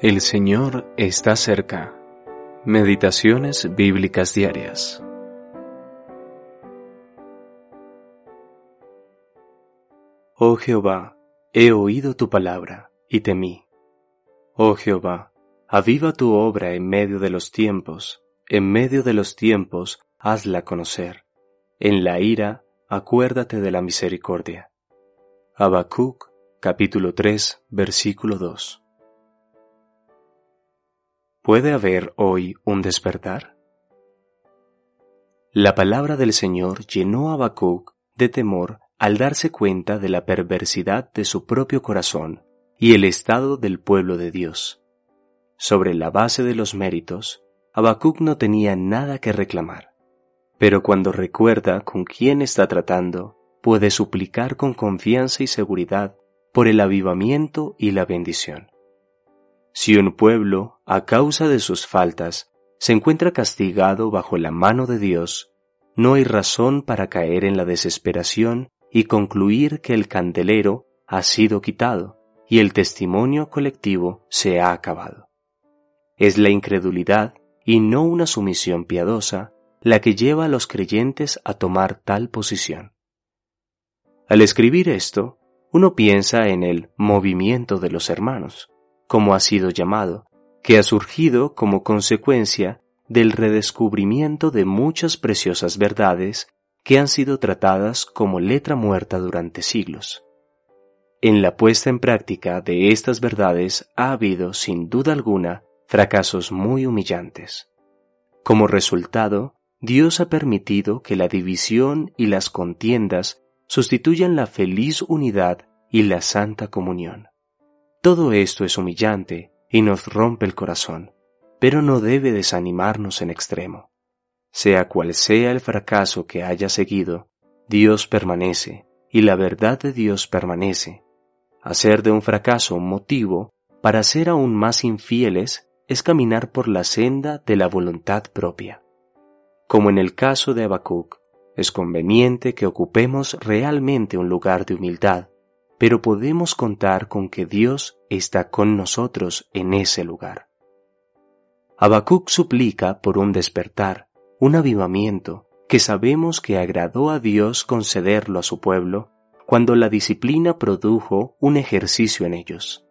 El Señor está cerca. Meditaciones bíblicas diarias. Oh Jehová, he oído tu palabra y temí. Oh Jehová, aviva tu obra en medio de los tiempos, en medio de los tiempos hazla conocer. En la ira, acuérdate de la misericordia. Habacuc, capítulo 3, versículo 2. ¿Puede haber hoy un despertar? La palabra del Señor llenó a Habacuc de temor al darse cuenta de la perversidad de su propio corazón y el estado del pueblo de Dios. Sobre la base de los méritos, Habacuc no tenía nada que reclamar, pero cuando recuerda con quién está tratando, puede suplicar con confianza y seguridad por el avivamiento y la bendición. Si un pueblo, a causa de sus faltas, se encuentra castigado bajo la mano de Dios, no hay razón para caer en la desesperación y concluir que el candelero ha sido quitado y el testimonio colectivo se ha acabado. Es la incredulidad y no una sumisión piadosa la que lleva a los creyentes a tomar tal posición. Al escribir esto, uno piensa en el movimiento de los hermanos, como ha sido llamado, que ha surgido como consecuencia del redescubrimiento de muchas preciosas verdades que han sido tratadas como letra muerta durante siglos. En la puesta en práctica de estas verdades ha habido, sin duda alguna, fracasos muy humillantes. Como resultado, Dios ha permitido que la división y las contiendas sustituyan la feliz unidad y la santa comunión. Todo esto es humillante y nos rompe el corazón, pero no debe desanimarnos en extremo. Sea cual sea el fracaso que haya seguido, Dios permanece y la verdad de Dios permanece. Hacer de un fracaso un motivo para ser aún más infieles es caminar por la senda de la voluntad propia. Como en el caso de Habacuc, es conveniente que ocupemos realmente un lugar de humildad pero podemos contar con que Dios está con nosotros en ese lugar. Habacuc suplica por un despertar, un avivamiento que sabemos que agradó a Dios concederlo a su pueblo cuando la disciplina produjo un ejercicio en ellos.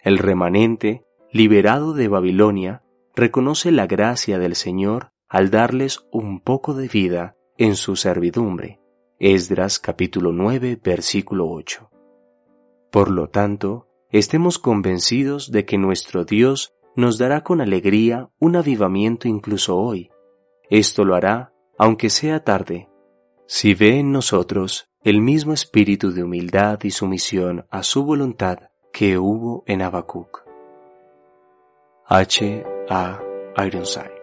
El remanente, liberado de Babilonia, reconoce la gracia del Señor al darles un poco de vida en su servidumbre. Esdras capítulo 9 versículo 8. Por lo tanto, estemos convencidos de que nuestro Dios nos dará con alegría un avivamiento incluso hoy. Esto lo hará, aunque sea tarde, si ve en nosotros el mismo espíritu de humildad y sumisión a su voluntad que hubo en Habacuc. H. A. Ironside